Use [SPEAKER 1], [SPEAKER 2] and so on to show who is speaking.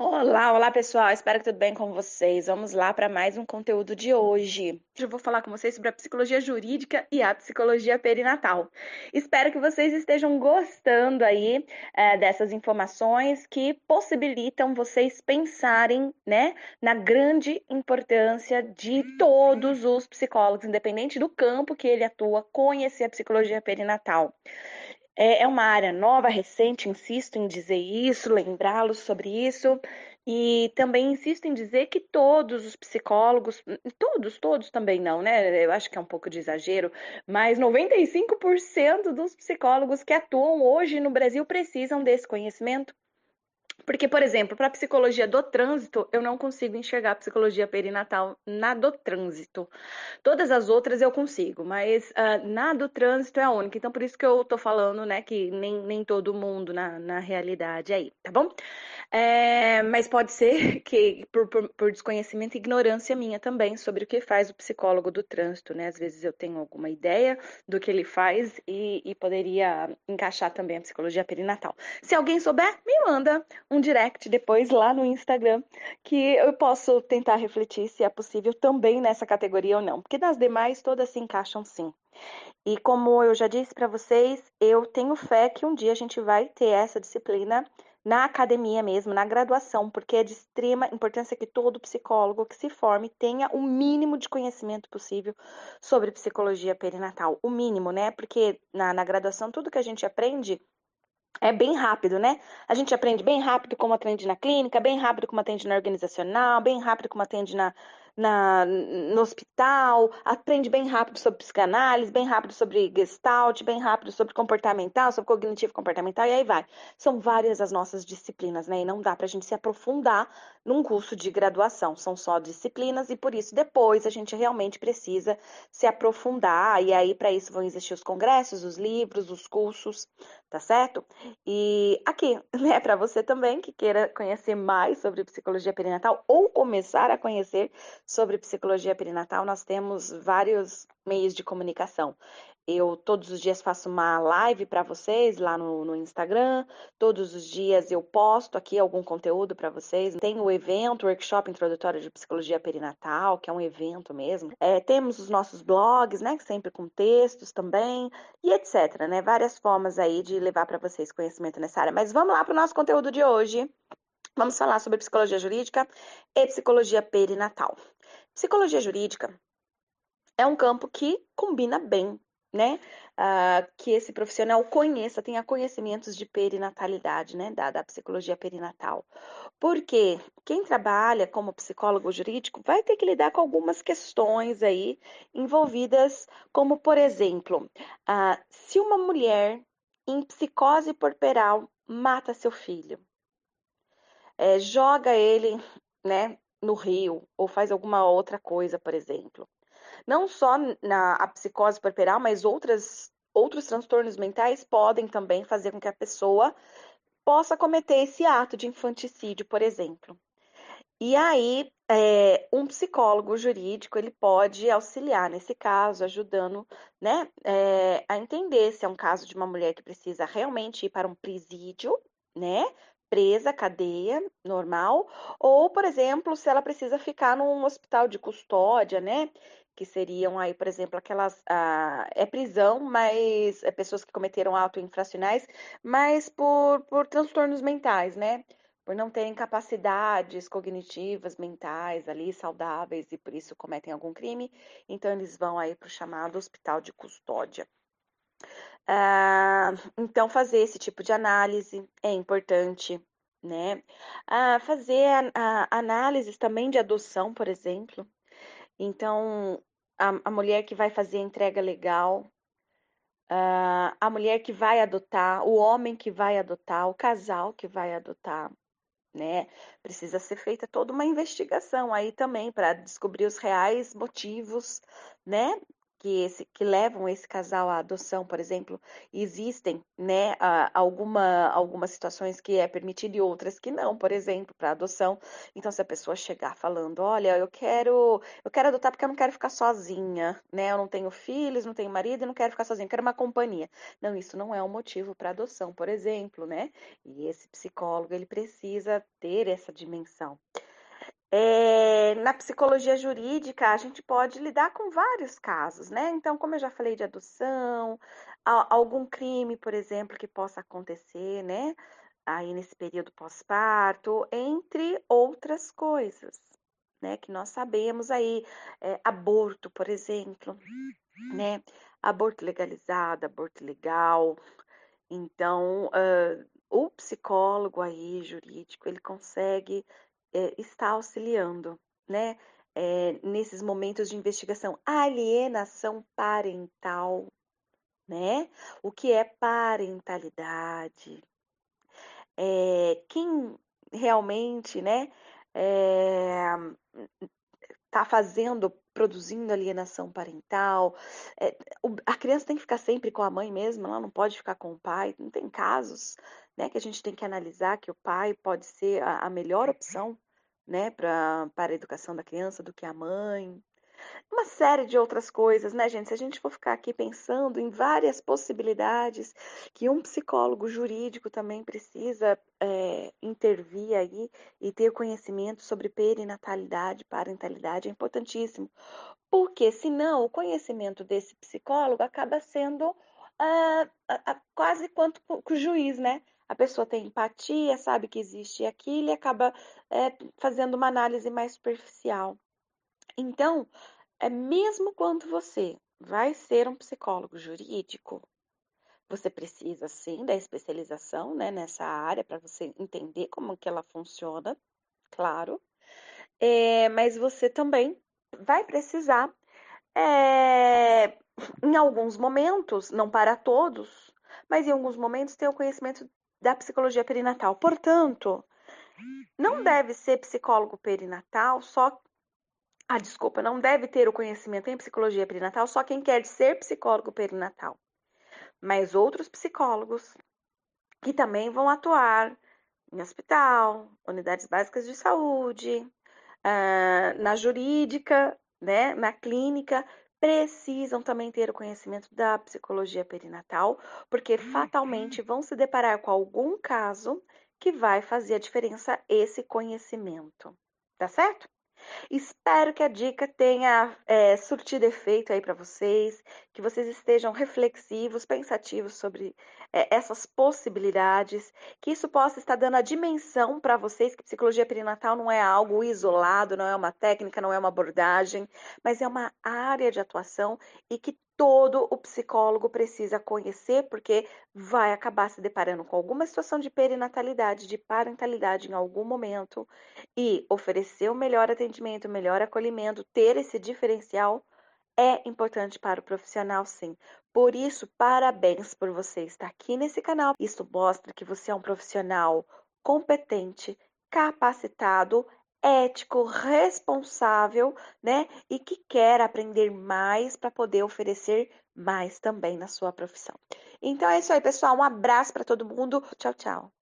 [SPEAKER 1] Olá, olá pessoal, espero que tudo bem com vocês. Vamos lá para mais um conteúdo de hoje. Hoje eu vou falar com vocês sobre a psicologia jurídica e a psicologia perinatal. Espero que vocês estejam gostando aí é, dessas informações que possibilitam vocês pensarem, né, na grande importância de todos os psicólogos, independente do campo que ele atua, conhecer a psicologia perinatal. É, é uma área nova, recente, insisto em dizer isso, lembrá-los sobre isso. E também insisto em dizer que todos os psicólogos, todos, todos também não, né? Eu acho que é um pouco de exagero, mas 95% dos psicólogos que atuam hoje no Brasil precisam desse conhecimento. Porque, por exemplo, para a psicologia do trânsito, eu não consigo enxergar a psicologia perinatal na do trânsito. Todas as outras eu consigo, mas uh, na do trânsito é a única. Então, por isso que eu tô falando, né, que nem, nem todo mundo na, na realidade aí, tá bom? É, mas pode ser que por, por, por, desconhecimento e ignorância minha também sobre o que faz o psicólogo do trânsito, né? Às vezes eu tenho alguma ideia do que ele faz e, e poderia encaixar também a psicologia perinatal. Se alguém souber, me manda um direct depois lá no Instagram que eu posso tentar refletir se é possível também nessa categoria ou não, porque das demais todas se encaixam sim. E como eu já disse para vocês, eu tenho fé que um dia a gente vai ter essa disciplina na academia mesmo, na graduação, porque é de extrema importância que todo psicólogo que se forme tenha o mínimo de conhecimento possível sobre psicologia perinatal. O mínimo, né? Porque na, na graduação tudo que a gente aprende é bem rápido, né? A gente aprende bem rápido como atende na clínica, bem rápido como atende na organizacional, bem rápido como atende na, na, no hospital, aprende bem rápido sobre psicanálise, bem rápido sobre gestalt, bem rápido sobre comportamental, sobre cognitivo comportamental, e aí vai. São várias as nossas disciplinas, né? E não dá para a gente se aprofundar num curso de graduação, são só disciplinas, e por isso depois a gente realmente precisa se aprofundar, e aí para isso vão existir os congressos, os livros, os cursos, tá certo? E aqui, né, para você também que queira conhecer mais sobre psicologia perinatal ou começar a conhecer sobre psicologia perinatal, nós temos vários meios de comunicação. Eu todos os dias faço uma live para vocês lá no, no, Instagram. Todos os dias eu posto aqui algum conteúdo para vocês. Tem o evento, workshop introdutório de psicologia perinatal, que é um evento mesmo. É, temos os nossos blogs, né, sempre com textos também e etc, né? Várias formas aí de levar para vocês conhecimento nessa área. Mas vamos lá para o nosso conteúdo de hoje. Vamos falar sobre psicologia jurídica e psicologia perinatal. Psicologia jurídica é um campo que combina bem né? Uh, que esse profissional conheça, tenha conhecimentos de perinatalidade, né? Da, da psicologia perinatal. Porque quem trabalha como psicólogo jurídico vai ter que lidar com algumas questões aí envolvidas, como, por exemplo, uh, se uma mulher em psicose porperal mata seu filho, é, joga ele, né, no rio ou faz alguma outra coisa, por exemplo não só na a psicose puerperal, mas outras, outros transtornos mentais podem também fazer com que a pessoa possa cometer esse ato de infanticídio, por exemplo. E aí, é, um psicólogo jurídico ele pode auxiliar nesse caso, ajudando, né, é, a entender se é um caso de uma mulher que precisa realmente ir para um presídio, né, presa, cadeia normal, ou, por exemplo, se ela precisa ficar num hospital de custódia, né, que seriam aí, por exemplo, aquelas ah, é prisão, mas é pessoas que cometeram auto infracionais, mas por, por transtornos mentais, né? Por não terem capacidades cognitivas, mentais ali saudáveis e por isso cometem algum crime, então eles vão aí para o chamado hospital de custódia. Ah, então, fazer esse tipo de análise é importante, né? Ah, fazer a, a, análises também de adoção, por exemplo. Então, a, a mulher que vai fazer a entrega legal, uh, a mulher que vai adotar, o homem que vai adotar, o casal que vai adotar, né? Precisa ser feita toda uma investigação aí também para descobrir os reais motivos, né? Que, esse, que levam esse casal à adoção, por exemplo, existem, né, alguma, algumas situações que é permitido e outras que não, por exemplo, para adoção. Então, se a pessoa chegar falando, olha, eu quero, eu quero adotar porque eu não quero ficar sozinha, né? Eu não tenho filhos, não tenho marido e não quero ficar sozinha, eu quero uma companhia. Não, isso não é um motivo para adoção, por exemplo, né? E esse psicólogo, ele precisa ter essa dimensão. Na psicologia jurídica, a gente pode lidar com vários casos, né? Então, como eu já falei de adoção, algum crime, por exemplo, que possa acontecer, né? Aí nesse período pós-parto, entre outras coisas, né? Que nós sabemos aí, é, aborto, por exemplo, né? Aborto legalizado, aborto legal. Então, uh, o psicólogo aí jurídico, ele consegue é, está auxiliando, né? É, nesses momentos de investigação, alienação parental, né? O que é parentalidade? É, quem realmente, né? está fazendo, produzindo alienação parental. É, a criança tem que ficar sempre com a mãe mesmo, ela não pode ficar com o pai. Não tem casos né, que a gente tem que analisar que o pai pode ser a, a melhor opção né, para a educação da criança do que a mãe. Uma série de outras coisas, né, gente? Se a gente for ficar aqui pensando em várias possibilidades que um psicólogo jurídico também precisa é, intervir aí e ter conhecimento sobre perinatalidade, parentalidade, é importantíssimo. Porque, senão, o conhecimento desse psicólogo acaba sendo uh, quase quanto o juiz, né? A pessoa tem empatia, sabe que existe aquilo e acaba é, fazendo uma análise mais superficial. Então, é mesmo quando você vai ser um psicólogo jurídico, você precisa sim da especialização né, nessa área para você entender como que ela funciona, claro. É, mas você também vai precisar, é, em alguns momentos, não para todos, mas em alguns momentos ter o conhecimento da psicologia perinatal. Portanto, não deve ser psicólogo perinatal só. Ah, desculpa, não deve ter o conhecimento em psicologia perinatal só quem quer ser psicólogo perinatal. Mas outros psicólogos que também vão atuar em hospital, unidades básicas de saúde, uh, na jurídica, né, na clínica, precisam também ter o conhecimento da psicologia perinatal, porque uhum. fatalmente vão se deparar com algum caso que vai fazer a diferença esse conhecimento. Tá certo? Espero que a dica tenha é, surtido efeito aí para vocês, que vocês estejam reflexivos, pensativos sobre é, essas possibilidades, que isso possa estar dando a dimensão para vocês que psicologia perinatal não é algo isolado, não é uma técnica, não é uma abordagem, mas é uma área de atuação e que todo o psicólogo precisa conhecer, porque vai acabar se deparando com alguma situação de perinatalidade, de parentalidade em algum momento, e oferecer o melhor atendimento, o melhor acolhimento, ter esse diferencial é importante para o profissional, sim. Por isso, parabéns por você estar aqui nesse canal. Isso mostra que você é um profissional competente, capacitado ético, responsável, né? E que quer aprender mais para poder oferecer mais também na sua profissão. Então é isso aí, pessoal. Um abraço para todo mundo. Tchau, tchau.